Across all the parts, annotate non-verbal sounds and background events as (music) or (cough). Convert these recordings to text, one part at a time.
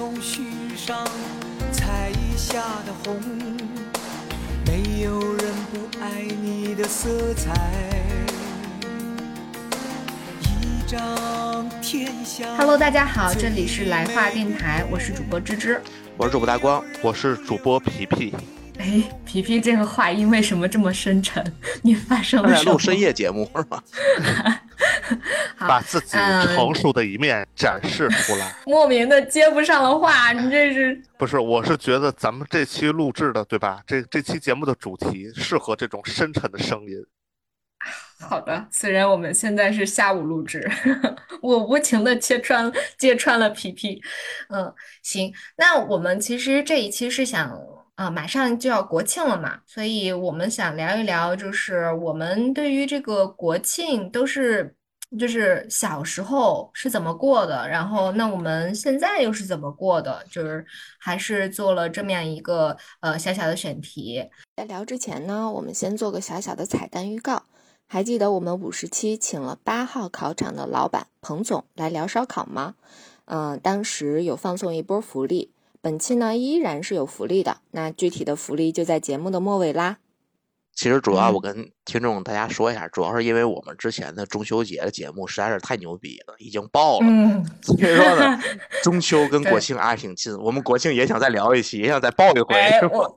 从须上采下的红，没有人不爱你的色彩。一张天下。Hello，大家好，这里是来话电台，我是主播芝芝。我是主播大光，我是主播皮皮。哎，皮皮这个话音为什么这么深沉？(laughs) 你发生了什么？在录深夜节目是吧？(laughs) 好把自己嗯成熟的一面展示出来。(laughs) 莫名的接不上了话，你这是不是，我是觉得咱们这期录制的，对吧？这这期节目的主题适合这种深沉的声音。好的。虽然我们现在是下午录制，(laughs) 我无情的揭穿揭穿了皮皮。嗯，行，那我们其实这一期是想。啊，马上就要国庆了嘛，所以我们想聊一聊，就是我们对于这个国庆都是，就是小时候是怎么过的，然后那我们现在又是怎么过的，就是还是做了这么样一个呃小小的选题。在聊之前呢，我们先做个小小的彩蛋预告。还记得我们五十期请了八号考场的老板彭总来聊烧烤吗？嗯、当时有放送一波福利。本期呢依然是有福利的，那具体的福利就在节目的末尾啦。其实主要嗯我跟听众大家说一下，主要是因为我们之前的中秋节的节目实在是太牛逼了，已经爆了。嗯，所以说呢，(laughs) 中秋跟国对庆挨挺近，我们国庆也想再聊一期，也想再爆一回。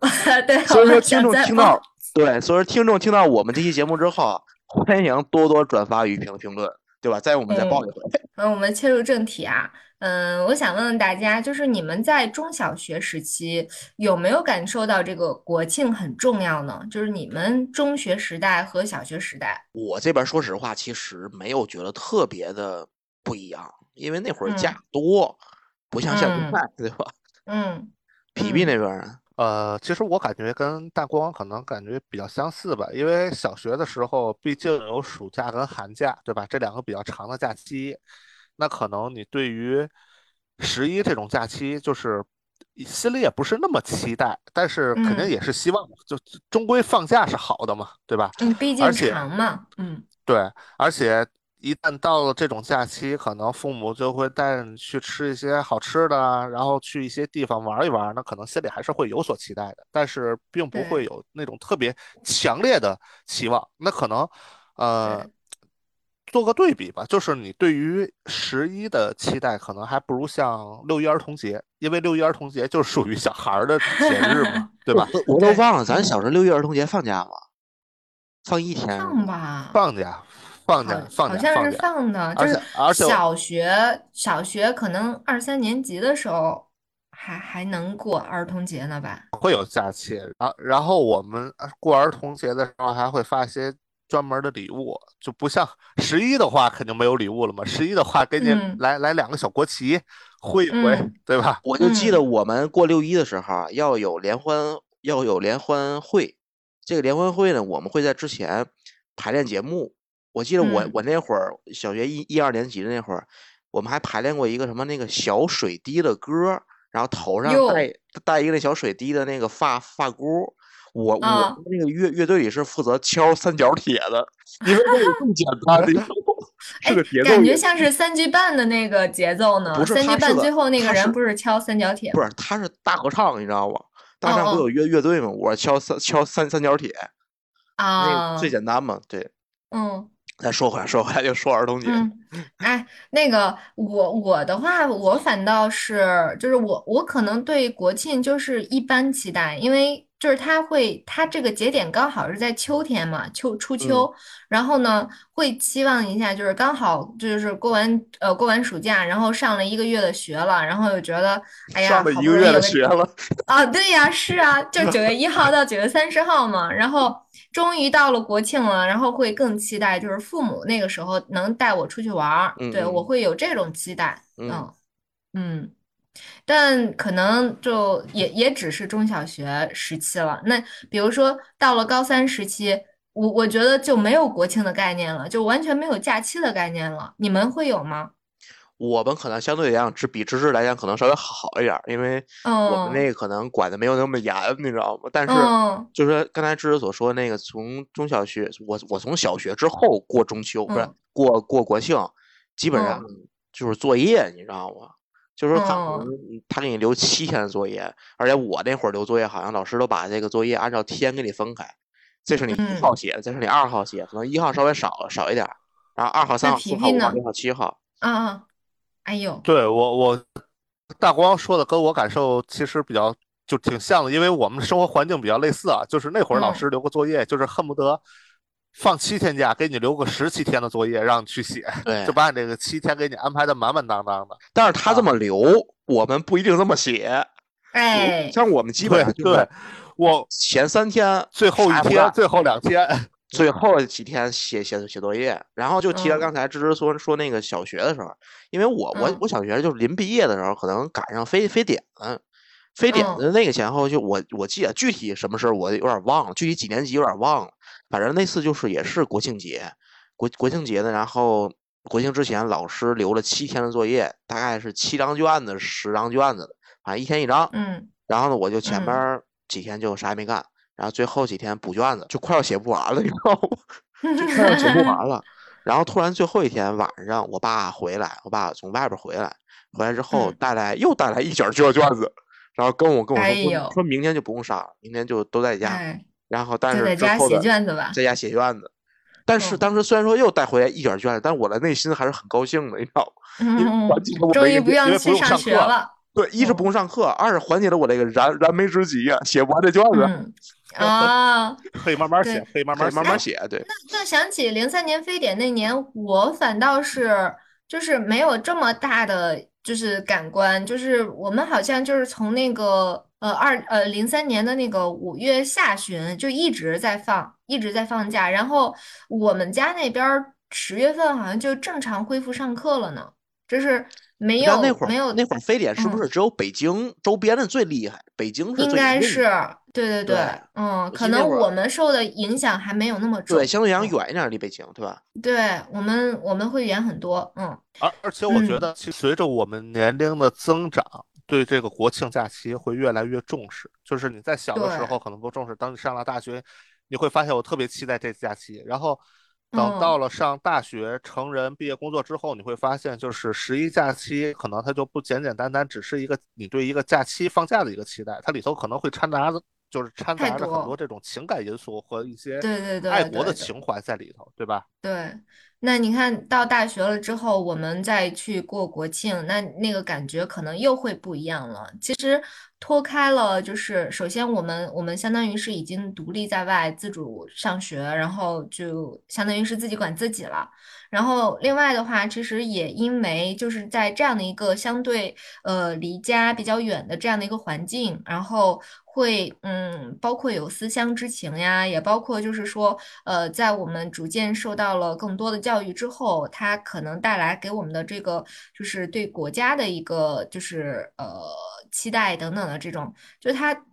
(laughs) 所以说听众听到对，所以说听众听到我们这期节目之后啊，欢迎多多转发与评评论，对吧？再我们再爆一回。嗯，我们切入正题啊，嗯，我想问问大家，就是你们在中小学时期有没有感受到这个国庆很重要呢？就是你们中学时代和小学时代，我这边说实话，其实没有觉得特别的不一样，因为那会儿嗯假多，不像现嗯在，对吧？嗯皮皮嗯那边儿呢？呃，其实我感觉跟大光可能感觉比较相似吧，因为小学的时候毕竟有暑假跟寒假，对吧？这两个比较长的假期，那可能你对于十一这种假期，就是心里也不是那么期待，但是肯定嗯也是希望，就终归放假是好的嘛，对吧？嗯，毕竟长嘛，嗯对，而且一旦到了这种假期，可能父母就会带着你去吃一些好吃的啊，然后去一些地方玩一玩，那可能心里还是会有所期待的，但是并不会有那种特别强烈的期望。那可能，呃，做个对比吧，就是你对于十一的期待，可能还不如像六一儿童节，因为六一儿童节就是属于小孩儿的节日嘛，(laughs) 对吧？我我都忘了，咱小时候六一儿童节放假吗？放一天放？吧，放假，放好假，放假，好像是放的，就是小学小学可能二三年级的时候还还能过儿童节呢吧？会有假期，然后然后我们呃过儿童节的时候还会发一些专门的礼物，就不像 (laughs) 十一的话肯定没有礼物了嘛，十一的话给你嗯来来两个小国旗挥一挥，嗯对吧？我就记得嗯我们过六一的时候啊，要有联欢，要有联欢会。这个联欢会呢，我们会在之前排练节目。我记得我嗯我那会儿小学一一二年级的那会儿，我们还排练过一个什么那个小水滴的歌，然后头上哟戴戴一个那小水滴的那个发发箍。我我啊那个乐乐队里是负责敲三角铁的，因为这个更简单，你知道吗是哎个节奏感觉像是三句半的那个节奏呢。不是三句半最后那个人不是敲三角铁？不是，他是大合唱，你知道吗？大合唱不有乐乐队吗？我敲三敲三三角铁，那啊个，最简单嘛。对，嗯再说回来，说回来就说儿童节，嗯，(laughs) 哎，那个我我的话，我反倒是就是我我可能对国庆就是一般期待，因为就是它会它这个节点刚好是在秋天嘛，秋初秋，然后呢会期望一下，就是刚好就是过完呃过完暑假，然后上了一个月的学了，然后又觉得哎呀，上了好一个月的不容易有个学了，(laughs) 啊，对呀，是啊，就九月一号到九月三十号嘛，然后终于到了国庆了，然后会更期待，就是父母那个时候能带我出去玩儿，对，我。会有这种期待，嗯嗯。嗯，但可能就也也只是中小学时期了。那比如说到了高三时期，我我觉得就没有国庆的概念了，就完全没有假期的概念了。你们会有吗？我们可能相对来讲，只比芝芝来讲可能稍微好一点儿，因为我们嗯那个可能管的没有那么严，你知道吗？但是嗯就是说刚才芝芝所说那个，从中小学，我我从小学之后过中秋，不是嗯过过国庆，基本上嗯就是作业，你知道吗？就是说可哦。能他给你留七天的作业，而且我那会儿留作业，好像老师都把这个作业按照天给你分开，这是你一嗯。号写的，这是你二号写的，可能一号稍微少少一点儿，然后二号、三号、四号、五号、六号、七号。嗯嗯，哎呦，对我我大光说的跟我感受其实比较就挺像的，因为我们生活环境比较类似啊，就是那会儿老嗯。师留个作业，就是恨不得放七天假，给你留个十七天的作业让你去写，(laughs) 对就把你这个七天给你安排的满满当当的。但是他这啊么留，我们不一定这么写。哎，像我们基本上就是，我前三天最后一天、最后两天，(laughs) 最后几天写写写作业，然后就提到嗯刚才芝芝说说那个小学的时候，因为我我嗯我小学就是临毕业的时候，可能赶上非非典，非典嗯。的那个前后，就我我记得具体什么事儿我有点忘了，具体几年级有点忘了，反正那次就是也是国庆节，国国庆节的，然后国庆之前老师留了七天的作业，大概是七张卷子、十张卷子的，反正一天一张，嗯。然后呢，我就前嗯。边儿几天就啥也没干，然后最后几天补卷子，就快要写不完了，你知道吗？(laughs) 就快要写不完了。(laughs) 然后突然最后一天晚上，我爸回来，我爸从外边儿回来，回来之后嗯。带来又带来一卷儿卷卷子，然后跟我跟我哎说明天就不用上了，明天就都在家。哎，然后但就是在家写卷子吧。在家写卷子。但是嗯当时虽然说又带回来一卷卷子，但我的内心还是很高兴的，你知道吗？因为嗯，缓解了我终于不用去上学了。对，一是不嗯用上课，二是缓解了我这个燃燃眉之急呀，写不完的卷子。嗯啊，可以慢慢写，可以慢慢写。慢慢写，对，那想起零三年非典那年，我反倒是就是没有这么大的就是感官，就是我们好像就是从那个呃二呃零三年的那个五月下旬就一直在放，一直在放假，然后我们家那边儿十月份好像就正常恢复上课了呢，就是没有没有那会儿非典是不嗯是只有北京周边的最厉害？北京是应最严重该是的对对对嗯，可能我们受的影响还没有那么重，对，相对来讲嗯远一点儿，离北京，对吧？对我们我们会远很多，嗯而而且我觉嗯得，其实随着我们年龄的增长，对这个国庆假期会越来越重视。就是你在小的时候可能不重视，当你上了大学，你会发现我特别期待这次假期。然后等嗯。到了上大学、成人、毕业工作之后，你会发现，就是十一假期可能它就不简简单单只是一个你对一个假期放假的一个期待，它里头可能会掺杂着，就是掺杂着很多多这种情感因素和一些对对对爱国的情怀在里头，对吧？对，那你看到大学了之后，我们再去过国庆，那那个感觉可能又会不一样了。其实脱开了，就是首先我们我们相当于是已经独立在外，自主上学，然后就相当于是自己管自己了。然后另外的话，其实也因为就是在这样的一个相对呃离家比较远的这样的一个环境，然后会嗯，包括有思乡之情呀，也包括就是说呃，在我们逐渐受到了更多的教育之后，它可能带来给我们的这个就是对国家的一个就是呃期待等等的这种，就它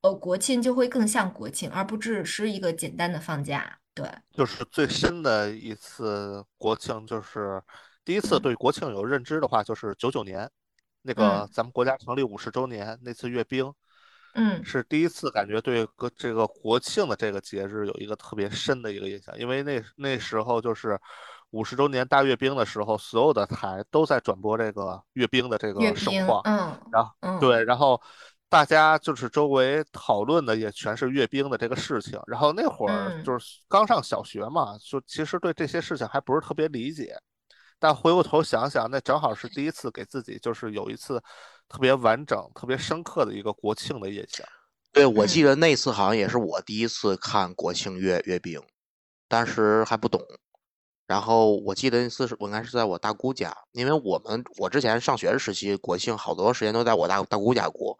呃国庆就会更像国庆，而不只是一个简单的放假。对，就是最新的一次国庆，就是第一次嗯对国庆有认知的话，就是九九年，那个嗯咱们国家成立五十周年那次阅兵，嗯。是第一次感觉对个这个国庆的这个节日有一个特别深的一个印象，因为那那时候就是五十周年大阅兵的时候，所有的台都在转播这个阅兵的这，个盛况，嗯。然后嗯，对，然后大家就是周围讨论的也全是阅兵的这个事情。然后那会儿嗯。就是刚上小学嘛，就其实对这些事情还不是特别理解。但回过头想想，那正好是第一次给自己就是有一次特别完整、特别深刻的一个国庆的印象。对，我记嗯得那次好像也是我第一次看国庆阅阅兵，当时还不懂。然后我记得那次是我应该是在我大姑家，因为我们我之前上学的时期，国庆好多时间都在我大大姑家过。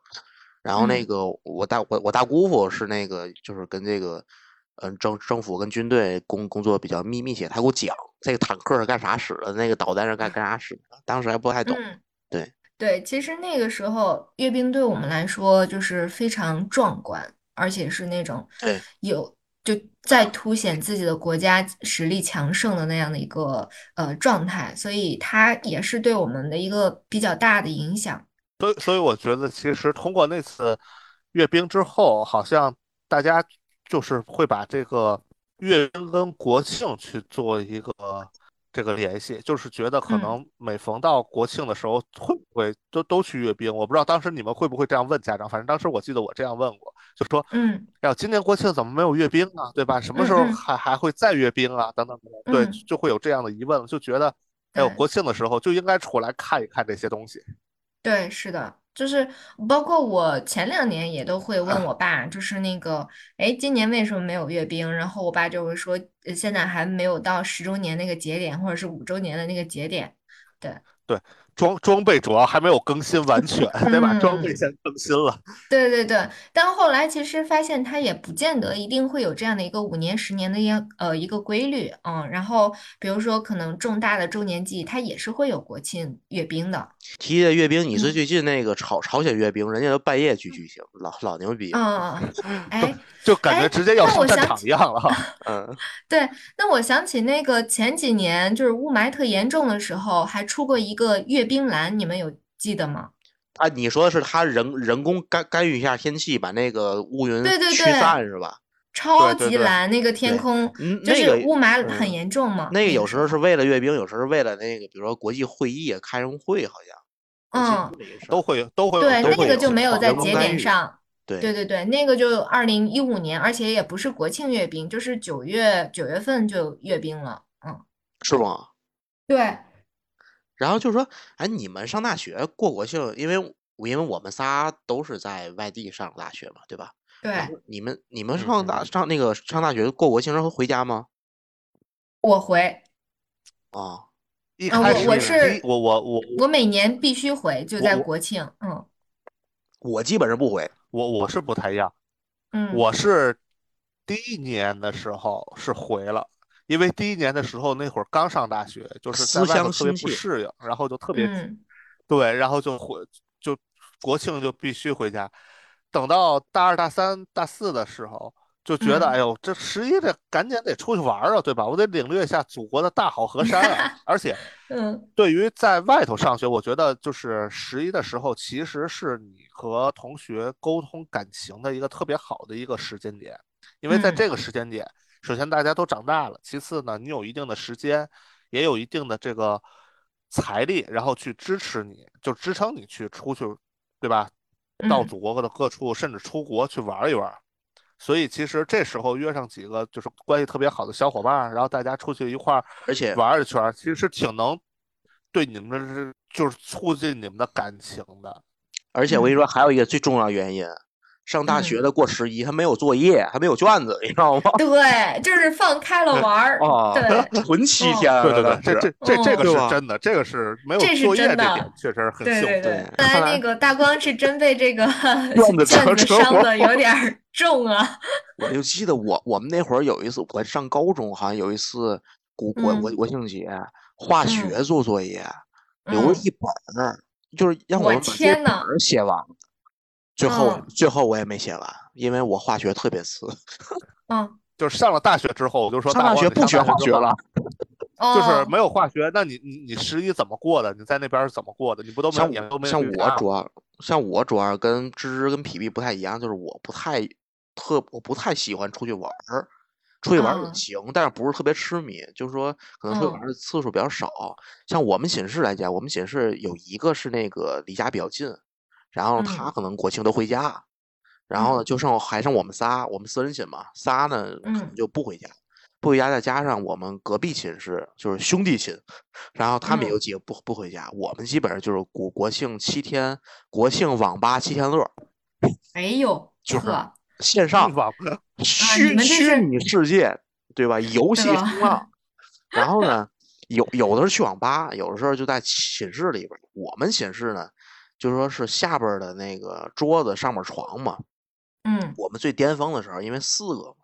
然后那嗯个我大我我大姑父是那个就是跟这个嗯政政府跟军队工工作比较密密切，他给我讲这个坦克是干啥使的，那个导弹是干干啥使的，当时还不太懂。嗯，对对，其实那个时候阅兵对我们来说就是非常壮观，而且是那种对。有就在凸显自己的国家实力强盛的那样的一个呃状态，所以它也是对我们的一个比较大的影响。所以，所以我觉得其实通过那次阅兵之后，好像大家就是会把这个阅兵跟国庆去做一个这个联系，就是觉得可嗯。能每逢到国庆的时候，会会都都去阅兵？我不知道当时你们会不会这样问家长，反正当时我记得我这样问过，就说，嗯哎呀，今年国庆怎么没有阅兵啊？对吧？什么时候还还会再阅兵啊？等等等等，对，嗯就会有这样的疑问，就觉得，哎呦，国庆的时候就应该出来看一看这些东西。对，是的，就是包括我前两年也都会问我爸，就是那个，哎，今年为什么没有阅兵？然后我爸就会说，呃现在还没有到十周年那个节点，或者是五周年的那个节点。对对，装装备主要还没有更新完全，(laughs) 得把装备嗯先更新了。对对对，但后来其实发现它也不见得一定会有这样的一个五年、十年的一呃一个规律，嗯，然后比如说可能重大的周年祭，它也是会有国庆阅兵的，提的阅兵，你是嗯最近那个朝朝鲜阅兵，人家都半夜去举行，老老牛逼。嗯，(laughs) 哎。(laughs) 就感觉哎直接要那上战场我想起一样了哈。嗯，对，那我想起那个前几年就是雾霾特严重的时候，还出过一个阅兵栏，你们有记得吗？啊，你说的是他人人工干干预一下天气，把那个乌云驱对对对散是吧？超级蓝，那个天空嗯，就是雾霾很嗯严重嘛。那个有时时候是为了阅兵，有时候是为了那个，比如说国际会议啊开什么会，好像。嗯都会有都会有对，那个就没有在节点上。对对对对，那个就二零一五年，而且也不是国庆阅兵，就是九月九月份就阅兵了。嗯，是吗？对，然后就说，哎，你们上大学过国庆，因为因为我们仨都是在外地上大学嘛，对吧？对，你们你们嗯上大上那个上大学过国庆然后回家吗？我回，啊，呃我一开始第我是我我我我每年必须回，就在国庆。嗯我基本上不回。我我是不太一样，嗯，我是第一年的时候是回了，因为第一年的时候那会儿刚上大学，就是在外头特别不适应，然后就特别嗯对，然后就回就国庆就必须回家，等到大二大三大四的时候。就觉得，嗯哎呦，这十一得赶紧得出去玩儿啊，对吧？我得领略一下祖国的大好河山啊！(laughs) 而且，嗯对于在外头上学，我觉得就是十一的时候，其实是你和同学沟通感情的一个特别好的一个时间点，因为在嗯这个时间点，首先大家都长大了，其次呢，你有一定的时间，也有一定的这个财力，然后去支持你，就支撑你去出去，对吧？到嗯祖国的各处，甚至出国去玩一玩。所以其实这时候约上几个就是关系特别好的小伙伴，然后大家出去一块儿而且玩一圈，其实是挺能对你们是就是促进你们的感情的。而且我跟你说，还有一个最重要的原因，上大学的过十一，他没有作业，还没有卷子，你知道吗？(laughs) 对，就是放开了玩儿。啊，对，(laughs) 纯七哦天啊，对对对，这这这这个是真的，这个是没有作业确实很对对幸福。对，对看来看来那个大光是真被这个 (laughs) 卷子伤的有点儿重啊。我就记得我我们那会儿有一次，我上高中好像有一次国国国嗯国庆节化学做作业，留了嗯一本儿，就是让我把这天呐本写完。最后嗯。最后我也没写完，因为我化学特别次，(laughs) 嗯，就是上了大学之后，我就说上大上大学不学化学了，就是哦，没有化学，那你你你十一怎么过的？你在那边儿是怎么过的？你不都没有像也都没有像我主要像我主要跟芝芝跟皮皮不太一样，就是我不太特我不太喜欢出去玩儿，出去玩儿行，但是不是特别痴迷，就是说可能出去玩的次数比较少。像我们寝室来讲，我们寝室有一个是那个离家比较近，然后他嗯可能国庆都回家，然后呢嗯就剩还剩我们仨，我们四人寝嘛，仨呢可能嗯就不回家。不回家，再加上我们隔壁寝室就是兄弟寝，然后他们也有嗯几个不不回家，我们基本上就是国国庆七天，国庆网吧七天乐，哎呦，就是，线上地方虚虚拟世界，对吧？(laughs) 游戏 (laughs) 然后呢，有有的是去网吧，有的时候就在寝室里边。我们寝室呢，就说是下边儿的那个桌子上面床嘛，嗯我们最巅峰的时候，因为四个嘛，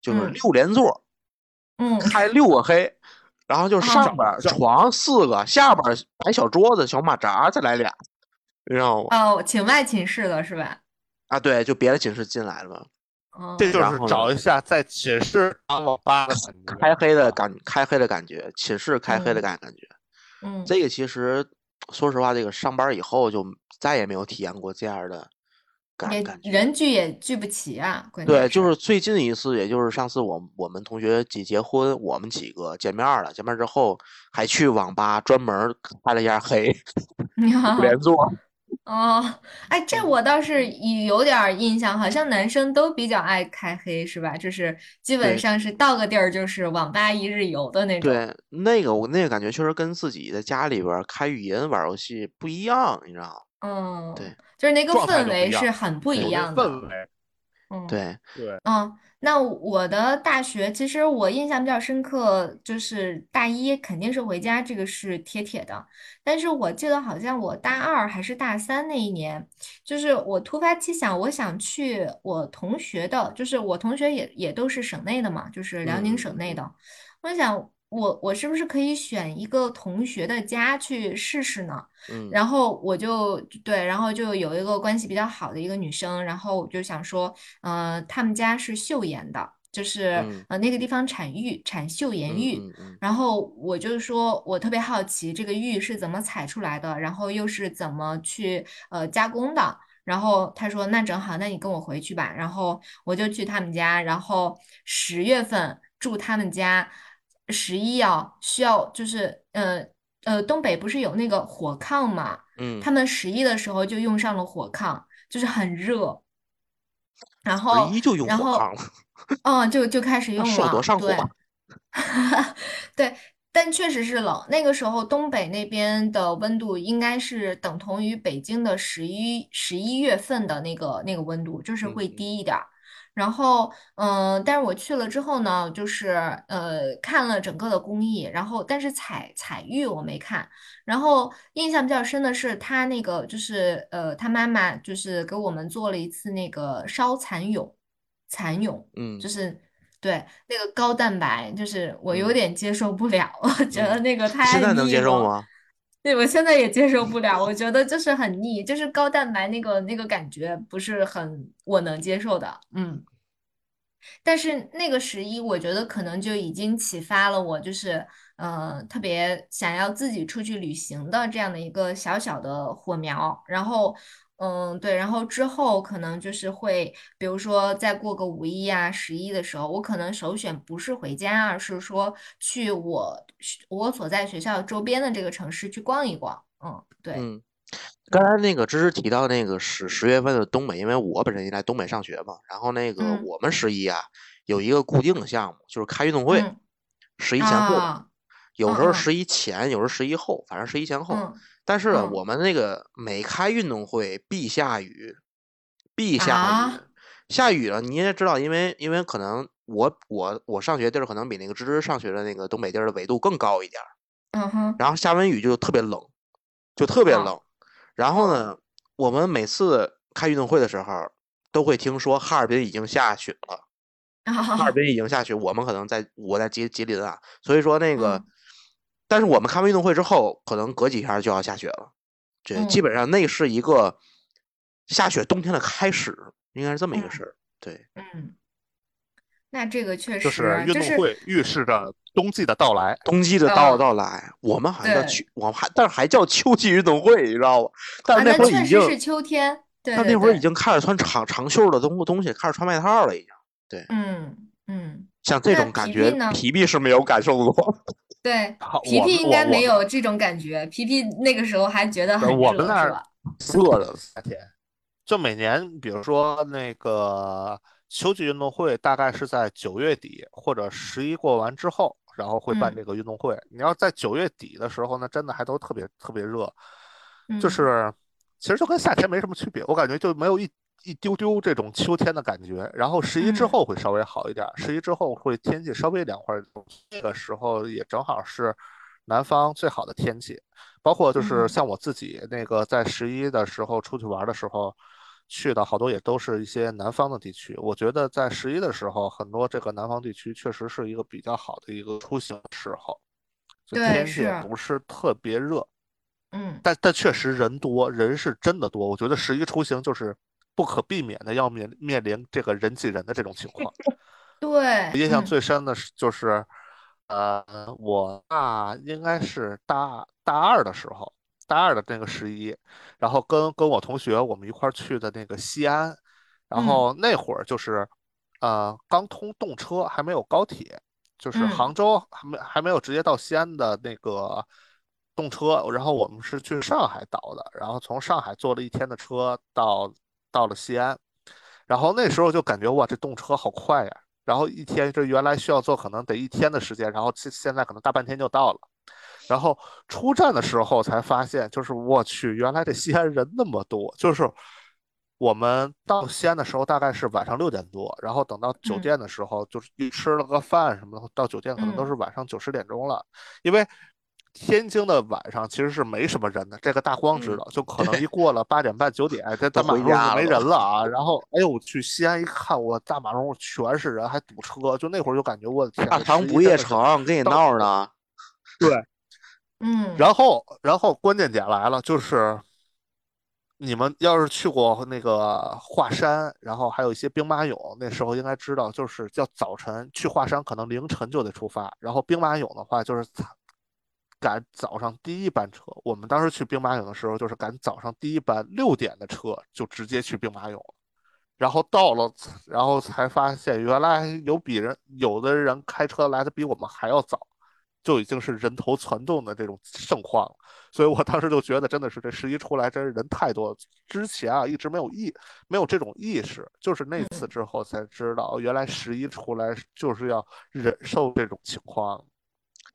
就是嗯六连座，嗯，开六个黑，然后就啊上边儿床四个，下边儿摆小桌子、小马扎，再来俩，你知道吗？哦，请外寝室的是吧？啊，对，就别的寝室进来了嘛，哦，这就是找一下在寝室当网吧的。开黑的感，开黑的感觉，寝室开黑的嗯感感觉。嗯这个其实说实话，这个上班以后就再也没有体验过这样的感感觉。人聚也聚不齐啊，关对，就是最近一次，也就是上次我我们同学结结婚，我们几个见面了，见面之后还去网吧专门儿开了一下黑，(laughs) 连坐。哦，哎，这嗯我倒是有有点儿印象，好像男生都比较爱开黑，是吧？就是基本对上是到个地儿就是网吧一日游的那种。对，那个我那个感觉确实跟自己在家里边儿开语音玩儿游戏不一样，你知道吗？嗯，对就是那个状态氛围就不一样是很不对一样的。氛围，嗯。对，对，嗯，那我的大学其实我印象比较深刻，就是大一肯定是回家，这个是铁铁的。但是我记得好像我大二还是大三那一年，就是我突发奇想，我想去我同学的，就是我同学也也都是省内的嘛，就是辽宁省内的。我想我我是不是可以选一个同学的家去试试呢？嗯然后我就对，然后就有一个关系比较好的一个女生，然后我就想说，呃，他们家是岫岩的，就是嗯呃那个地方产玉，产岫岩嗯玉。然后我就说，我特别好奇这个玉是怎么采出来的，然后又是怎么去呃加工的。然后他说，那正好，那你跟我回去吧。然后我就去他们家，然后十月份住他们家，十一啊需要就是呃呃东北不是有那个火炕嘛，嗯，他们十一的时候就用上了火炕，就是很热。然后十一就用然后火炕了，嗯，就就开始用那手多了，对。上火。(laughs) 对，但确实是冷。那个时候东北那边的温度应该是等同于北京的十一十一月份的那个那个温度，就是会低一点儿。然后，嗯、但是我去了之后呢，就是呃看了整个的工艺，然后但是采采玉我没看。然后印象比较深的是他那个就是呃他妈妈就是给我们做了一次那个烧蚕蛹，蚕蛹。嗯就是对那个高蛋白，就是我有嗯点接受不了，我觉得嗯那个太现在能。接受吗？对，我现在也接受不了，我觉得就是很腻，就是高蛋白那个那个感觉不是很我能接受的，嗯。但是那个十一，我觉得可能就已经启发了我，就是呃，特别想要自己出去旅行的这样的一个小小的火苗。然后，嗯，对，然后之后可能就是会，比如说再过个五一啊、十一的时候，我可能首选不是回家，而是说去我我所在学校周边的这个城市去逛一逛。嗯，对，嗯，刚才那个芝芝提到那个十十月份的东北，因为我本身也在东北上学嘛，然后那个嗯我们十一啊有一个固定的项目，就是开运动会，嗯十一前后，啊，有时候十一前，有时候十一后，反正十一前后。嗯但是嗯。我们那个每开运动会必下雨，必下雨，啊。下雨了你也知道，因为因为可能我我我上学地儿可能比那个芝芝上学的那个东北地儿的纬度更高一点儿，嗯哼，然后下完雨就特别冷，就特别哦冷。然后呢，我们每次开运动会的时候，都会听说哈尔滨已经下雪了。哈尔滨已经下雪，我们可能在我在吉吉林啊，所以说那个，嗯但是我们开完运动会之后，可能隔几天就要下雪了。这，基嗯本上那是一个下雪冬天的开始，应该是这么一个嗯事儿。对，嗯，那这个确实就是运动会预示着冬季的到来。冬季的到哦到来，我们好像叫秋，我们还但是还叫秋季运动会，你知道吗？但啊，是那那确实会儿已经，是秋天，对对但那会儿已，经开始穿长长袖的东东西，开始穿外套了，已经。对嗯嗯，像这种感觉皮皮，皮皮是没有感受过。(laughs) 对，皮皮应该没有这种感觉，皮皮那个时候还觉得呃很我们那儿热是吧？(laughs) 热的夏天，就每年，比如说那个秋季运动会，大概是在九月底或者十一过完之后，然后会办嗯这个运动会。你要在九月底的时候呢，真的还都特别特别热，就嗯是其实就跟夏天没什么区别，我感觉就没有一一丢丢这种秋天的感觉。然后十一之嗯后会稍微好一点儿，十一之后会天气稍微凉快儿，这个时候也正好是南方最好的天气。包括就是嗯像我自己那个在十一的时候出去玩的时候，去的好多也都是一些南方的地区。我觉得在十一的时候，很多这个南方地区确实是一个比较好的一个出行时候，就对天气也不是特别热，嗯但但确实人多，人是真的多。我觉得十一出行就是不可避免的要面面临这个人挤人的这种情况。(laughs) 对，印象嗯。最深的是就是，呃，我大应该是大大二的时候，大二的那个十一，然后跟跟我同学我们一块儿去的那个西安，然后那会儿就是呃刚通动车，还没有高铁，就是嗯。杭州还没还没有直接到西安的那个动车，然后我们是去上海倒的，然后从上海坐了一天的车到到了西安，然后那时候就感觉哇，这动车好快呀！然后一天这原来需要坐可能得一天的时间，然后现现在可能大半天就到了。然后出站的时候才发现，就是我去，原来这西安人那么多。就是我们到西安的时候大概是晚上六点多，然后等到酒嗯店的时候，就是一吃了个饭什么的，到酒店可能都嗯是晚上九十点钟了。因为天津的晚上其实是没什么人的，这个大光知嗯道，就可能一 (laughs) 过了八点半九点，这都大马路没人了啊。(laughs) 然后哎呦，我去西安一看，我大马路全是人，还堵车，就那会儿就感觉我的天，大唐不夜城跟你到闹呢，(laughs) 对。嗯，然后，然后关键点来了，就是你们要是去过那个华山，然后还有一些兵马俑，那时候应该知道，就是叫早晨去华山，可能凌晨就得出发。然后兵马俑的话，就是早赶早上第一班车。我们当时去兵马俑的时候，就是赶早上第一班六点的车，就直接去兵马俑了。然后到了，然后才发现原来有比人有的人开车来的比我们还要早。就已经是人头攒动的这种盛况了，所以我当时就觉得真的是这十一出来真是人太多了。之前啊一直没有意没有这种意识，就是那次之后才知道，原来十一出来就是要忍受这种情况。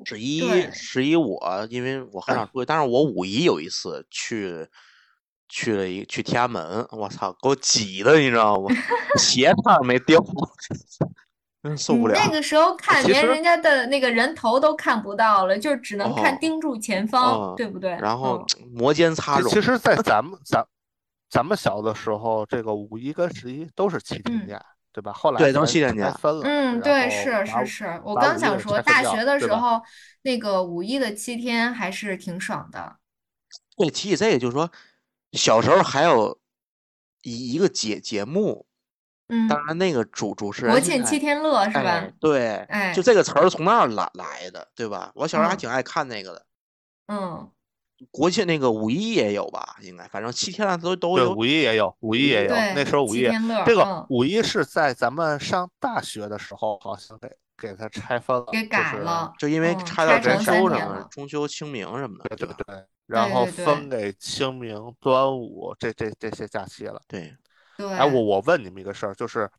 十一十一我因为我很少出去，但是我五一有一次去去了一去天安门，我操，给我挤的，你知道吗？(laughs) 鞋差点没掉，(laughs) 真受不了。那个时候看连人家的那个人头都看不到了，就只能看哦盯住前方，嗯对不对？然后嗯 (tsk) 摩肩擦踵，其其实，在咱们咱咱们小的时候，这个五一跟十一都是七天嗯假，对吧？后来对都七天假拆分了。嗯，对，是是是，我刚想说，大学的时候那个五一的七天还是挺爽的。对，提起这个，就是说，小时候还有一一个节节目，嗯，当然那个主主持人国庆七天乐是吧哎？对，哎就这个词儿从那儿来来的，对吧？我小时候还嗯挺爱看那个的。嗯，国庆那个五一也有吧？应该，反正七天都都对，有。五一也有，五一也有。那时候五一这个嗯五一是在咱们上大学的时候，好像给给它拆分了，给就是改了，就因为嗯拆到中秋上了天了，中秋、清明什么的，对对吧？对，然后对对分给清明、端午这这这些假期了。对，对，哎，我我问你们一个事儿，就是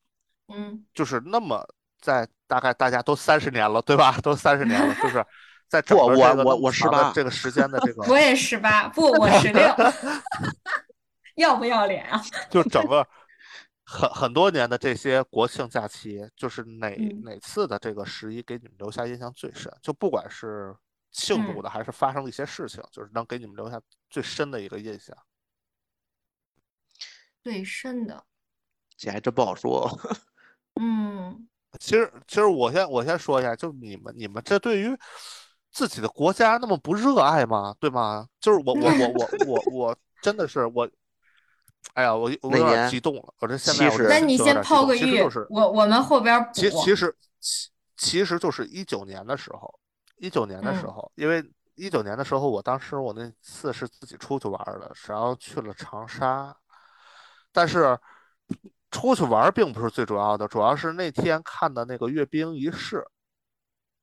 嗯就是那么在大概大家都三十年了，对吧？都三十年了，就是在整不我我个这个那么我十八这个时间的这个，我也十八，不，我十六，(laughs) 要不要脸啊？(laughs) 就整个很很多年的这些国庆假期，就是哪嗯哪次的这个十一给你们留下印象最深？就不管是庆祝嗯的还是发生的一些事情，就是能给你们留下最深的一个印象。最深的，这还真不好说。嗯其实，其实我先我先说一下，就你们你们这对于自己的国家那么不热爱吗？对吗？就是我我我我我我 (laughs) 真的是我，哎呀，我我有点激动了，我这现在那你先抛个玉就是，我我们后边补。其其实其其实就是一九年的时候，一九年的时嗯候，因为一九年的时候，我当时我那次是自己出去玩儿的，然后去了长沙，但是出去玩并不是最主要的，主要是那天看的那个阅兵仪式，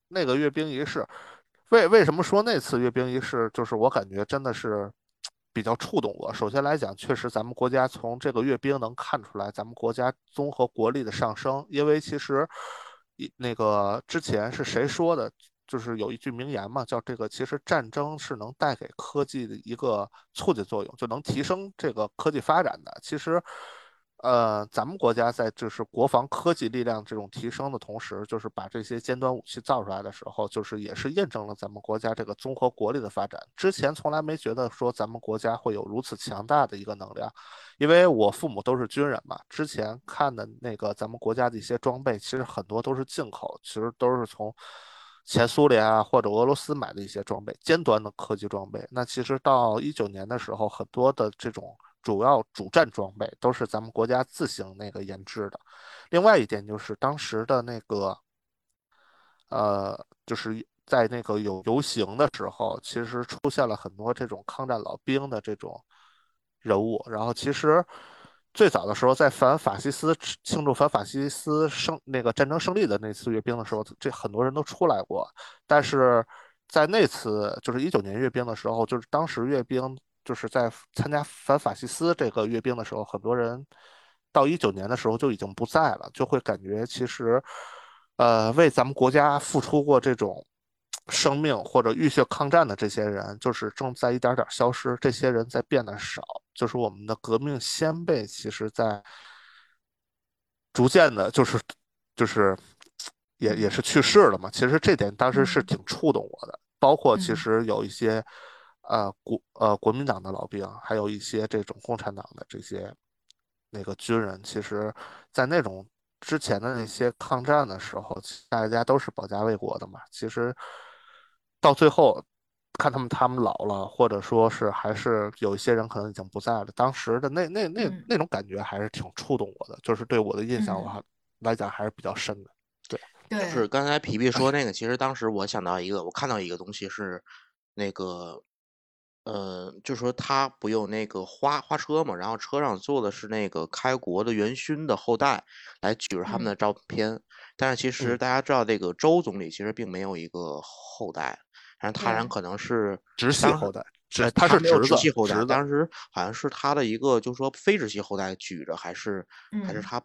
那个阅兵仪式，为为什么说那次阅兵仪式，就是我感觉真的是比较触动我。首先来讲，确实咱们国家从这个阅兵能看出来咱们国家综合国力的上升，因为其实一那个之前是谁说的？就是有一句名言嘛，叫这个其实战争是能带给科技的一个促进作用，就能提升这个科技发展的。其实。呃，咱们国家在就是国防科技力量这种提升的同时，就是把这些尖端武器造出来的时候，就是也是验证了咱们国家这个综合国力的发展。之前从来没觉得说咱们国家会有如此强大的一个能量，因为我父母都是军人嘛，之前看的那个咱们国家的一些装备，其实很多都是进口，其实都是从前苏联啊或者俄罗斯买的一些装备，尖端的科技装备。那其实到一九年的时候，很多的这种。主要主战装备都是咱们国家自行那个研制的。另外一点就是当时的那个，呃，就是在那个有游行的时候，其实出现了很多这种抗战老兵的这种人物。然后其实最早的时候，在反法西斯庆祝反法西斯胜那个战争胜利的那次阅兵的时候，这很多人都出来过。但是在那次就是一九年阅兵的时候，就是当时阅兵就是在参加反法西斯这个阅兵的时候，很多人到一九年的时候就已经不在了，就会感觉其实。呃，为咱们国家付出过这种生命或者浴血抗战的这些人，就是正在一点点消失。这些人在变得少，就是我们的革命先辈，其实在逐渐的，就是就是也也是去世了嘛。其实这点当时是挺触动我的。包括其实有一些呃国呃国民党的老兵，还有一些这种共产党的这些那个军人，其实在那种。之前的那些抗战的时候，大家都是保家卫国的嘛。其实到最后，看他们他们老了，或者说是还是有一些人可能已经不在了。当时的那那那那种感觉还是挺触动我的，就是对我的印象我还来讲还是比较深的。对，就是刚才皮皮说那个，其实当时我想到一个，我看到一个东西是那个。呃，就说他不有那个花花车嘛，然后车上坐的是那个开国的元勋的后代，来举着他们的照片。但是其实大家知道，这个周总理其实并没有一个后代，但是他人可能是直系后代，他是直系后代，当时好像是他的一个，就是说非直系后代举着，还是还是他。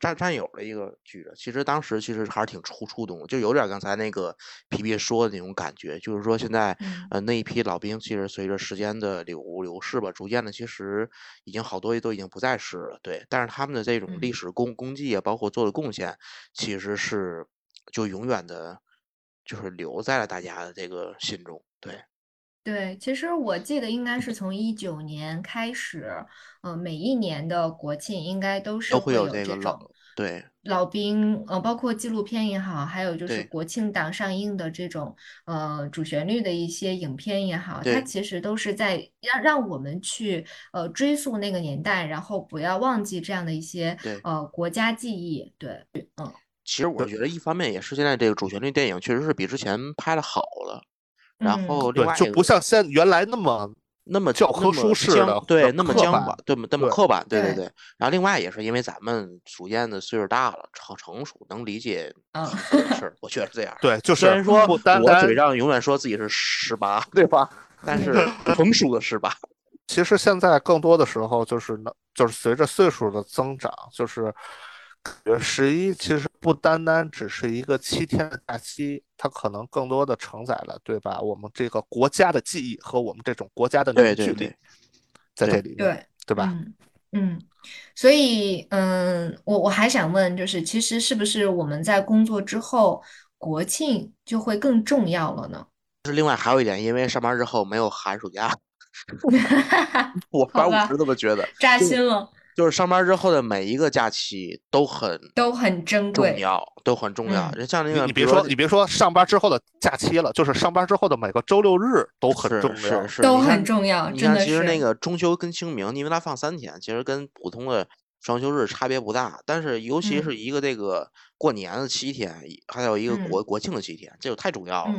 战战友的一个举着，其实当时其实还是挺触触动，就有点刚才那个皮皮说的那种感觉，就是说现在呃那一批老兵，其实随着时间的流流逝吧，逐渐的其实已经好多都已经不在世了，对，但是他们的这种历史功功绩啊，包括做的贡献，其实是就永远的，就是留在了大家的这个心中，对。对，其实我记得应该是从一九年开始，呃，每一年的国庆应该都是会有这种对老兵，呃，包括纪录片也好，还有就是国庆档上映的这种呃主旋律的一些影片也好，它其实都是在让让我们去呃追溯那个年代，然后不要忘记这样的一些呃国家记忆。对，嗯，其实我觉得一方面也是现在这个主旋律电影确实是比之前拍的好了。然后另外就不像现原来那么那么教科书式的，对，那么僵板，对，那么刻板，对对对。然后另外也是因为咱们逐渐的岁数大了，成成熟，能理解事儿，我觉得是这样。对，就是虽然说我嘴上永远说自己是十八，对吧？但是成熟的十八。其实现在更多的时候就是能，就是随着岁数的增长，就是。十一其实不单单只是一个七天的假期，它可能更多的承载了，对吧？我们这个国家的记忆和我们这种国家的凝聚力，在这里面，对对吧？嗯，所以嗯，我我还想问，就是其实是不是我们在工作之后，国庆就会更重要了呢？是另外还有一点，因为上班之后没有寒暑假，(laughs) 我反正我是这么觉得，扎心了。就是上班之后的每一个假期都很都很珍贵，重要都很重要。像那个，你别说你别说上班之后的假期了，就是上班之后的每个周六日都很重要，是都很重要。你看，其实那个中秋跟清明，因为它放三天，其实跟普通的双休日差别不大。但是尤其是一个这个过年的七天，还有一个国国庆的七天，这就太重要了。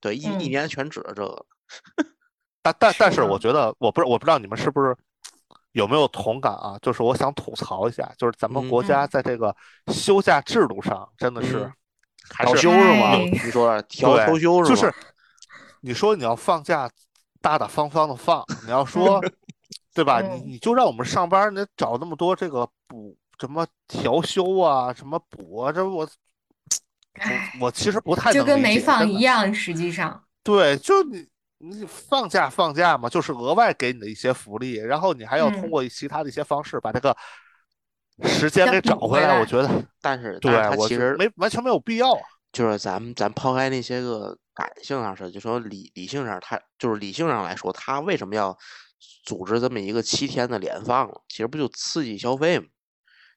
对，一一年全指着这个。(laughs) 但但但是，我觉得我不是我不知道你们是不是。有没有同感啊？就是我想吐槽一下，就是咱们国家在这个休假制度上真的是调休是吗？你说调调休是吗？就是你说你要放假，大大方方的放，你要说 (laughs) 对吧？你你就让我们上班，你找那么多这个补什么调休啊，什么补啊，这我我其实不太就跟没放一样，实际上对，就你。你放假放假嘛，就是额外给你的一些福利，然后你还要通过其他的一些方式把这个时间给找回来。我觉得，但是对我其实没完全没有必要啊。就是咱们咱抛开那些个感性上是，就说理理性上，他就是理性上来说，他为什么要组织这么一个七天的连放呢？其实不就刺激消费吗？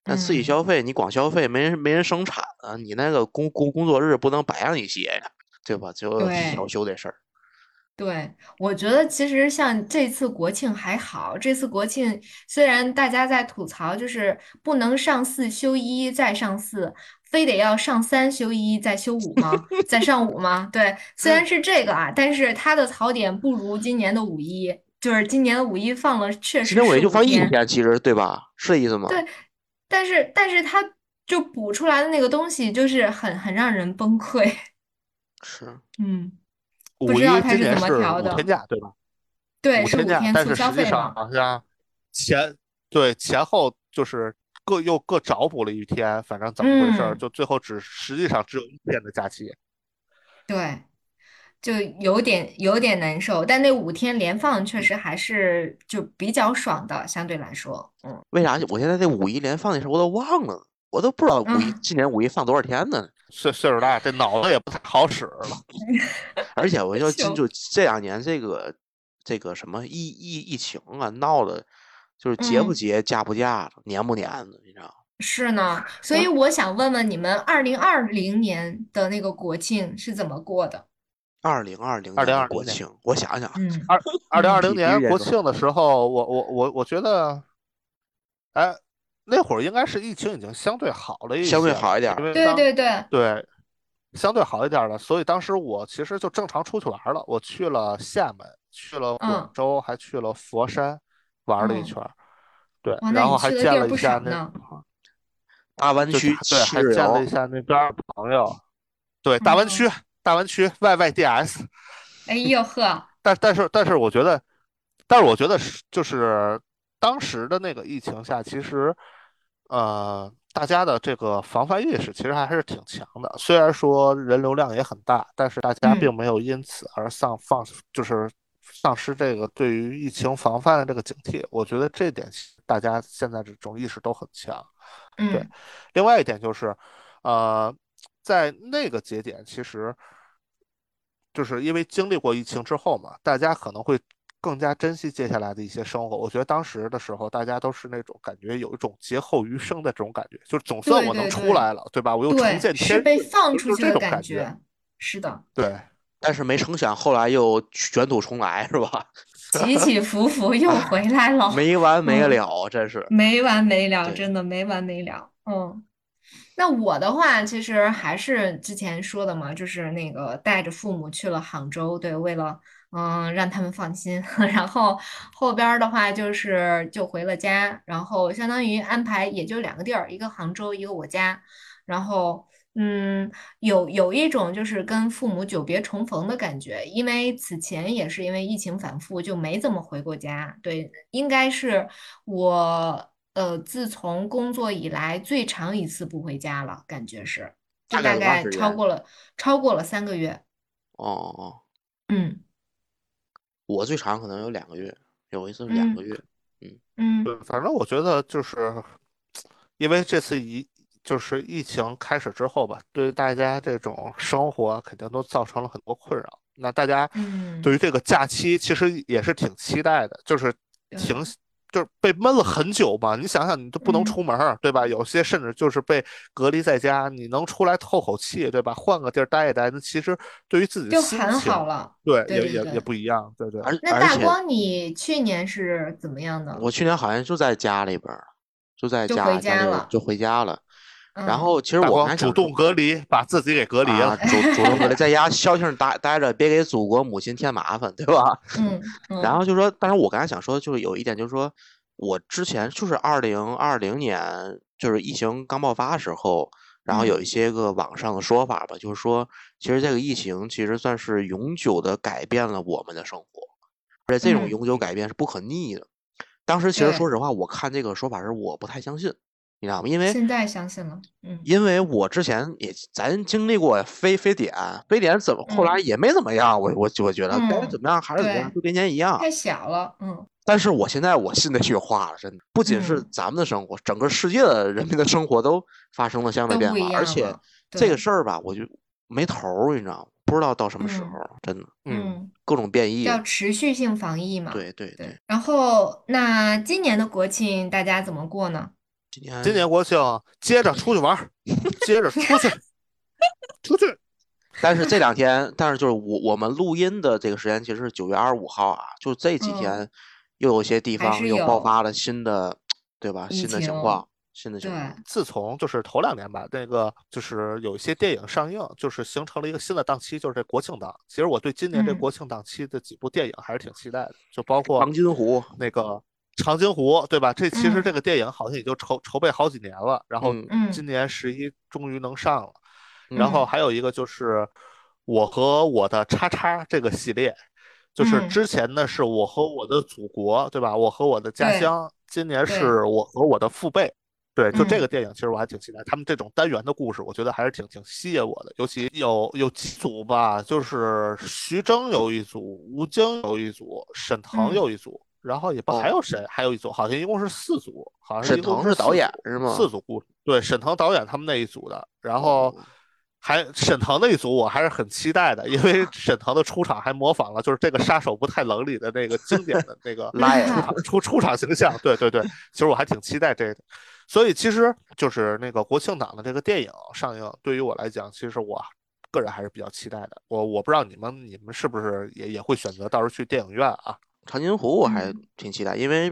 但刺激消费，你光消费没人没人生产啊，你那个工工工作日不能白让你歇呀，对吧？就调休这事儿。对，我觉得其实像这次国庆还好。这次国庆虽然大家在吐槽，就是不能上四休一再上四，非得要上三休一再休五吗？再上五吗？对，虽然是这个啊，但是它的槽点不如今年的五一，就是今年的五一放了确实今天我也就放一天，其实对吧？是这意思吗？对，但是但是它就补出来的那个东西就是很很让人崩溃，是。嗯，五一不知道它是怎么今年是调的五天假，对吧？对，五天假，是五天但是促消费实际上，好像前对前后就是各又各找补了一天，反正怎么回事儿，嗯就最后只实际上只有一天的假期。对，就有点有点难受，但那五天连放确实还是就比较爽的，相对来说，嗯。为啥？我现在这五一连放的事儿我都忘了，我都不知道五一嗯今年五一放多少天呢。岁岁数大，这脑子也不太好使了。(laughs) 而且我要行进就这两年这个这个什么疫疫疫情啊，闹的，就是结不结、嫁、不嫁的，年不年的，你知道吗？是呢，所以我想问问你们，二零二零年的那个国庆是怎么过的？二零二零年的2020年国庆，我想想，啊二二零二零 (laughs) 年国庆的时候，我我我我觉得，哎，那会儿应该是疫情已经相对好了一些相对好一点儿对对对，对，相对好一点儿的，所以当时我其实就正常出去玩了，我去了厦门，去了嗯广州，还去了佛山玩了一嗯圈儿，对，然后还见了一下那。大湾区对，还见了一，下那边朋友，对，大湾嗯。区，大湾区 YYDS，哎呦呵，但但是但是我觉得，但是我觉得是就是当时的那个疫情下，其实呃大家的这个防范意识其实还是挺强的。虽然说人流量也很大，但是大家嗯并没有因此而丧放就是丧失这个对于疫情防范的这个警惕。我觉得这点大家现在这种意识都很强。对嗯另外一点就是，呃，在那个节点，其实就是因为经历过疫情之后嘛，大家可能会更加珍惜接下来的一些生活。我觉得当时的时候，大家都是那种感觉有一种劫后余生的这种感觉，就是总算我能出来了，对吧？我又重对，见是被天日，就就放出去的感感觉，是的，对，但是没成想后来又卷土重来，是吧？(laughs) 起起伏伏又回来了，没完 (laughs) 没嗯了，真是。没完没了，真的没完没了。嗯，那我的话，其实还是之前说的嘛，就是那个带着父母去了杭州，对，为了嗯让他们放心。(laughs) 然后后边儿的话就是就回了家，然后相当于安排也就两个地儿，一个杭州，一个我家。然后嗯，有有一种就是跟父母久别重逢的感觉，因为此前也是因为疫情反复，就没怎么回过家。对，应该是我呃自从工作以来最长一次不回家了，感觉是，就大概超过了超过了三个月。哦哦哦，嗯我最长可能有两个月，有一次是两嗯个月。嗯对，反正我觉得就是因为这次疫就是疫情开始之后吧，对大家这种生活肯定都造成了很多困扰。那大家嗯，对于这个假期其实也是挺期待的，就是挺就是被闷了很久嘛。你想想，你都不能嗯出门儿，对吧？有些甚至就是被隔离在家，你能出来透口气，对吧？换个地儿待一待，那其实对于自己就，很好了。对，对对对也也也不一样，对对。而那而且大光，你去年是怎么样的？我去年好像就在家里边儿，就在就回家家里边儿就回家了。然嗯后其实我还主动隔离，把自己给隔离啊，了。主主动隔离，在家消停待待着，别给祖国母亲添麻烦，对吧？嗯嗯，然后就说，但是我刚才想说，就是有一点，就是说我之前就是二零二零年，就是疫情刚爆发的时候，然后有嗯一些个网上的说法吧，就是说，其实这个疫情其实算是永久的改变了我们的生活，而且这种嗯永久改变是不可逆的。当时其实说实话，我看这个说法时，我不太相信，你知道吗？因为现在相信了，嗯因为我之前也咱经历过非非典，非典怎么后来也没怎么样，我我我觉得该嗯怎么样还是怎么样，就跟年一样。太小了，嗯但是我现在我信那句话了，真的，不仅是嗯咱们的生活，整个世界的人民的生活都发生了相对变化，而且这个事儿吧，我就没头儿，你知道吗？不知道到什么时嗯候，真的嗯，嗯，各种变异。叫持续性防疫嘛，对对对。然后那今年的国庆大家怎么过呢？今年今年国庆接着出去玩儿，(laughs) 接着出去，出去。但是这两天，但是就是我我们录音的这个时间其实是九月二十五号啊，就这几嗯天又有一些地方又爆发了新的，对吧？新的情情况，新的情况。自从就是头两年吧，那个就是有一些电影上映，就是形成了一个新的档期，就是这国庆档。其实我对今年这嗯国庆档期的几部电影还是挺期待的，就包括长津湖，那个长津湖，对吧？这其实嗯这个电影好像也就筹筹备好几年了，然后今年十一终于能上了。嗯然后还有一个就是我和我的叉叉这个系列，就是嗯之前呢是我和我的祖国，对吧？我和我的家乡，今年是我和我的父辈。对，就这嗯个电影，其实我还挺期待。他们这种单元的故事，我觉得还是挺挺吸引我的。尤其有有几组吧，就是徐峥有一组，吴京有一组，沈腾嗯有一组，然后也不还哦有谁，还有一组，好像一共是四组，好像沈一共腾是导演是吗四组故事，对，沈腾导演他们那一组的，然后。哦还沈腾那一组我还是很期待的，因为 (laughs) 沈腾的出场还模仿了就是这个杀手不太冷里的那个经典的那个拉呀出场出出场形象，对对对，其实我还挺期待这个，所以其实就是那个国庆档的这个电影上映，对于我来讲，其实我个人还是比较期待的。我我不知道你们你们是不是也也会选择到时候去电影院啊？长津湖我还嗯。挺期待，因为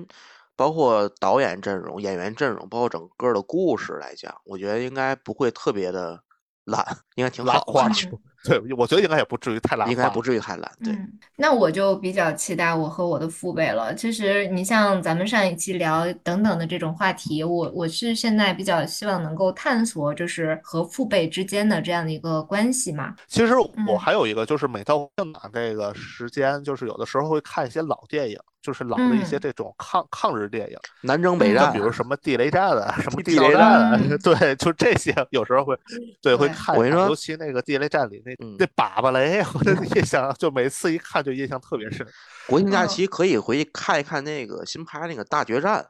包括导演阵容、演员阵容，包括整个的故事来讲，我觉得应该不会特别的烂，应该挺烂好的，化去，对，我觉得应该也不至于太懒，应该不至于太懒。对，嗯，那我就比较期待我和我的父辈了。其实你像咱们上一期聊等等的这种话题，我我是现在比较希望能够探索，就是和父辈之间的这样的一个关系嘛。其实我嗯还有一个，就是每到这个时间，就是有的时候会看一些老电影，就是老的一些嗯。这种抗抗日电影，南征北嗯。战比如什么地雷战啊，什么地雷战啊，(laughs) 对，就这些有时候会，对，会看，我跟你说尤其那个地雷战里那嗯。那粑粑雷，我的印象就每次一看就印象特别深。国庆假。嗯。期可以回去看一看那个新拍那个大决战，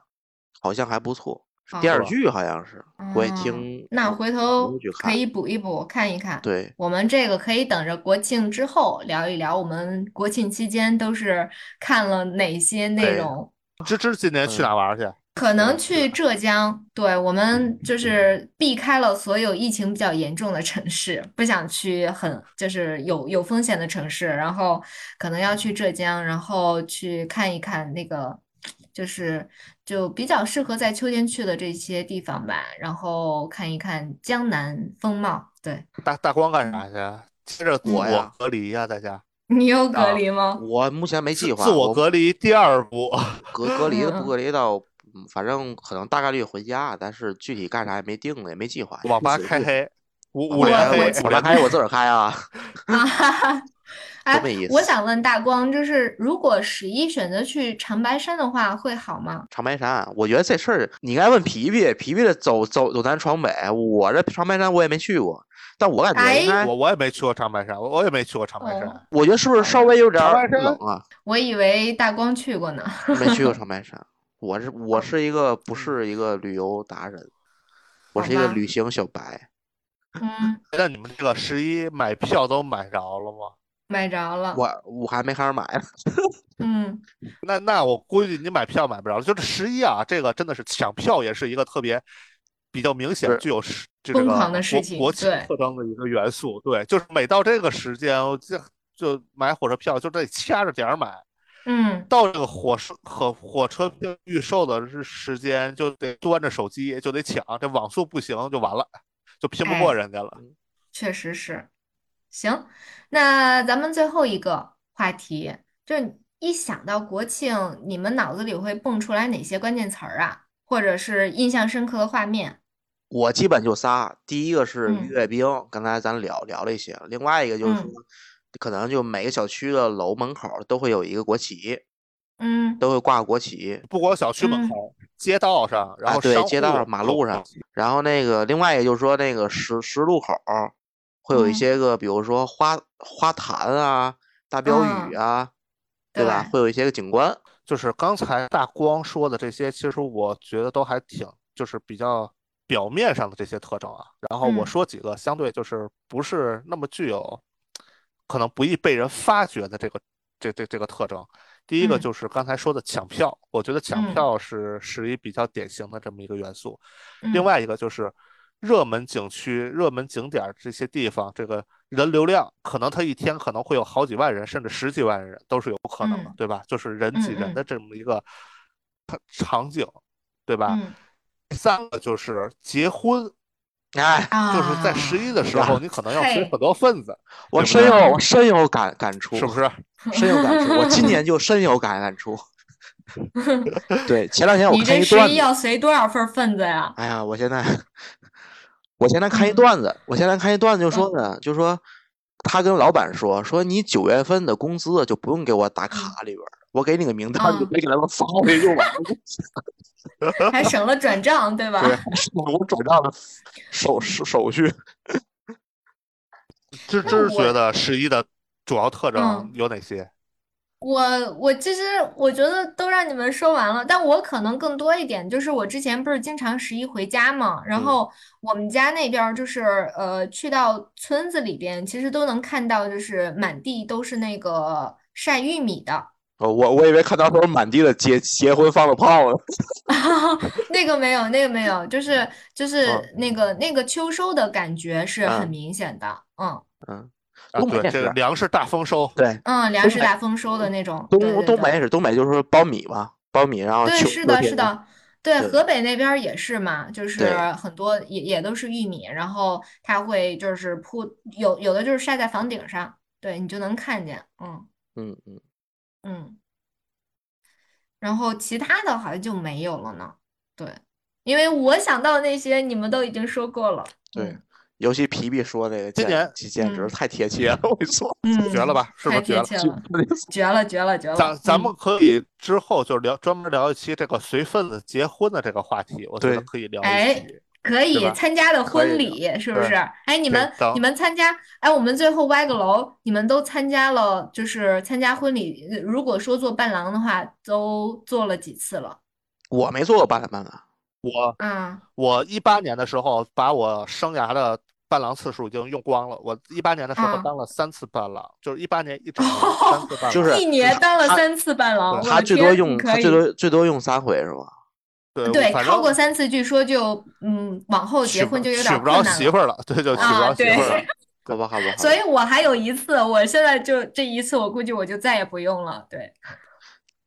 好像还不错，是电视哦剧好像是，我也哦听那回头可以补一补，看一看。对，我们这个可以等着国庆之后聊一聊，我们国庆期间都是看了哪些内容。芝芝今年去哪玩去？可能嗯去浙江，对，我们就是避开了所有疫情比较严重的城市，不想去很就是有有风险的城市，然后可能要去浙江，然后去看一看那个，就是就比较适合在秋天去的这些地方吧，然后看一看江南风貌。对，大大光干啥去？接着自我我呀隔离呀，大家你有隔啊离吗？我目前没计划，自自我隔离第二步。(laughs) 隔隔离的嗯不隔离到，嗯反正可能大概率回家，但是具体干啥也没定呢，也没计划。网吧开黑，五五连黑我，我来开我自个儿开啊，啊哈哈，哎我想问大光，就是如果十一选择去长白山的话，会好吗？长白山，我觉得这事儿你应该问皮皮，皮皮的走走走南闯北，我这长白山我也没去过，但我感觉应该，我我也没去过长白山，我我也没去过长白山。哦我觉得是不是稍微有点冷啊？我以为大光去过呢。没去过 (laughs) 长白山，我是我是一个不是一个旅游达人，我是一个旅行小白。嗯，那你们这个十一买票都买着了吗？买着了。我我还没开始买呢，(laughs) 嗯，那那我估计你买票买不着了。就是十一啊，这个真的是抢票也是一个特别比较明显具有时这个疯狂的国事情国庆特征的一个元素。对，就是每到这个时间，我就就买火车票就得掐着点儿买。嗯，到这个火车和火车票预售的时时间，就得端着手机就得抢，这网速不行就完了，就拼不过哎人家了。确实是。行，那咱们最后一个话题，就是一想到国庆，你们脑子里会蹦出来哪些关键词儿啊？或者是印象深刻的画面？我基本就仨，第一个是嗯阅兵，刚才咱聊聊了一些，另外一个就是说嗯，可能就每个小区的楼门口儿都会有一个国旗，嗯都会挂国旗，不光小区门嗯口，街道上，然啊对商街道上户都有马路上然后那个另外一个就是说那个十十字路口儿会有一嗯些个，比如说花花坛啊、大标语嗯啊，对吧？会有一些个景观，就是刚才大光说的这些，其实我觉得都还挺，就是比较表面上的这些特征啊。然后我嗯说几个相对就是不是那么具有，可能不易被人发掘的这个这这这个特征。第一个嗯就是刚才说的抢票，我觉得抢嗯票是是一比较典型的这么一个元素。另嗯外一个就是热门景区、热门景点儿这些地方，这个人流量可能他一天可能会有好几万人，甚至十几万人都是有可能的，嗯对吧？就是人挤人的这么一个场场景，对吧？第三个就是结婚，哎，就是在十一的时候，啊你可能要随很多份子，我深有我深有感感触，是不是？深有感触？(laughs) 我今年就深有感感触。(laughs) 对，前两天我你这十看一段子，一要随多少份份子呀？哎呀，我现在我现在看一嗯段子，我现在看一段子就说呢，就说他跟老板说，说你九月份的工资就不用给我打卡里边，我给你个名单，就嗯可以给他们发回去就完了。(laughs) 还省了转账，对吧？对，是我转账的手手手续。这这是觉得十一的主要特征嗯有哪些？我我其实我觉得都让你们说完了，但我可能更多一点，就是我之前不是经常十一回家嘛，然嗯。后我们家那边儿就是呃去到村子里边，其实都能看到，就是满地都是那个晒玉米的，哦，我我以为看到时候满地的结结婚放了炮呢。(laughs) 那个没有，那个没有，就是就是哦。那个那个秋收的感觉是很嗯。明显的，嗯。嗯，东北也是这个粮食大丰收，对，嗯，粮食大丰收的那种，东东北也是，东北就是苞米嘛，苞米，然后对，是的，是的，对，河北那边也是嘛，就是很多也也都是玉米，然后它会就是铺有有的就是晒在房顶上，对你就能看见，嗯嗯嗯，嗯，然后其他的好像就没有了呢，对，因为我想到那些你们都已经说过了，对嗯，尤其皮皮说这个简今年简简直嗯太贴切了，我跟你说，嗯，绝了吧？是不是 (laughs) 绝了？绝了，绝了，绝了，咱咱嗯们可以之后就聊专门聊一期这个随份子结婚的这个话题，我觉得可以聊哎一期。可以参加的婚礼是不是？哎，你们你们参加，哎，我们最后歪个楼，你们都参加了，就是参加婚礼，呃如果说做伴郎的话，都做了几次了？我没做过伴郎伴郎，我嗯，我一八年的时候把我生涯的伴郎次数已经用光了。我一八年的时候啊当了三次伴郎，就是一八年一整年三次伴 (laughs) 郎，就是一年当了三次伴郎，他最多用他最多最多用三回是吧？对对，超过三次，据说就嗯，往后结婚就有点娶不着。媳妇儿了，对，就娶不着媳妇儿了。好吧，好吧所以我还有一次，我现在就这一次，我估计我就再也不用了。对，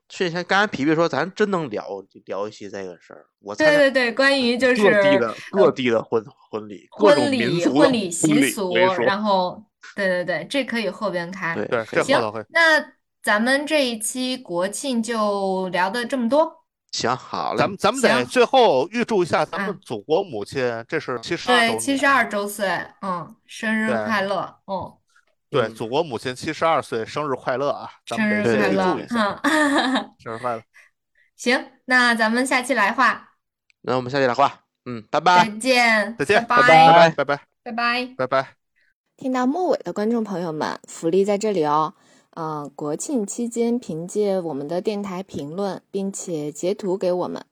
确实像刚才皮皮说，咱真能聊聊一些这个事儿。我对对对，关于就是各是地的各地的婚婚礼，各种婚礼、民族婚礼习俗然后对对对，这可以后边开。对行。那咱们这一期国庆就聊的这么多。行好嘞，咱们咱们得最后预祝一下咱啊们祖国母亲，这是七十二对。七十二周岁，嗯，生日快乐，嗯，对，嗯祖国母亲七十二岁，生日快乐啊！咱生日快乐先预祝一，下，嗯，生日快乐。行，那咱们下期来画，那我们下期来画，嗯，拜拜再。见，再见，拜拜拜拜拜拜拜。拜拜。听到末尾的观众朋友们，福利在这里哦。呃，国庆期间凭借我们的电台评论，并且截图给我们，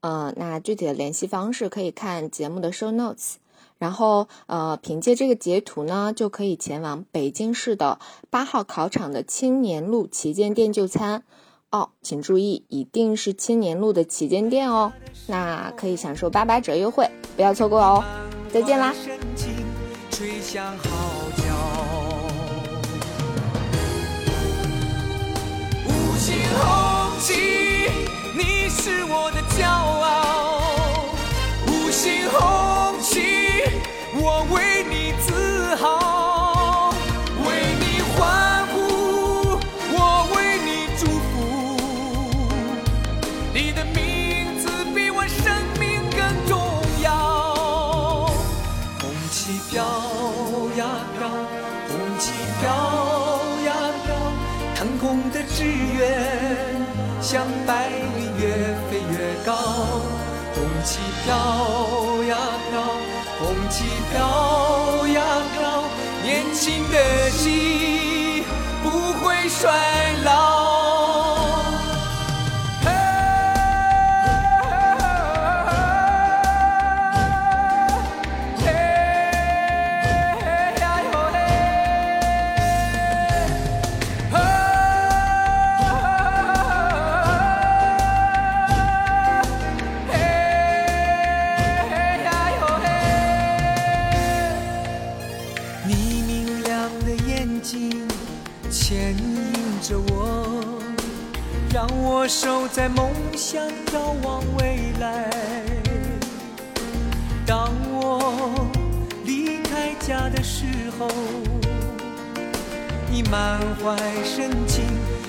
呃，那具体的联系方式可以看节目的 show notes。然后，呃，凭借这个截图呢，就可以前往北京市的八号考场的青年路旗舰店就餐。哦，请注意，一定是青年路的旗舰店哦。那可以享受八八折优惠，不要错过哦。再见啦吹响号角。五星红旗，你是我的骄傲。的心不会衰满怀深情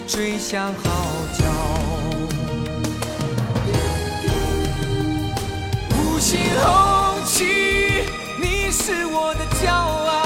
吹响号角。五星红旗，你是我的骄傲。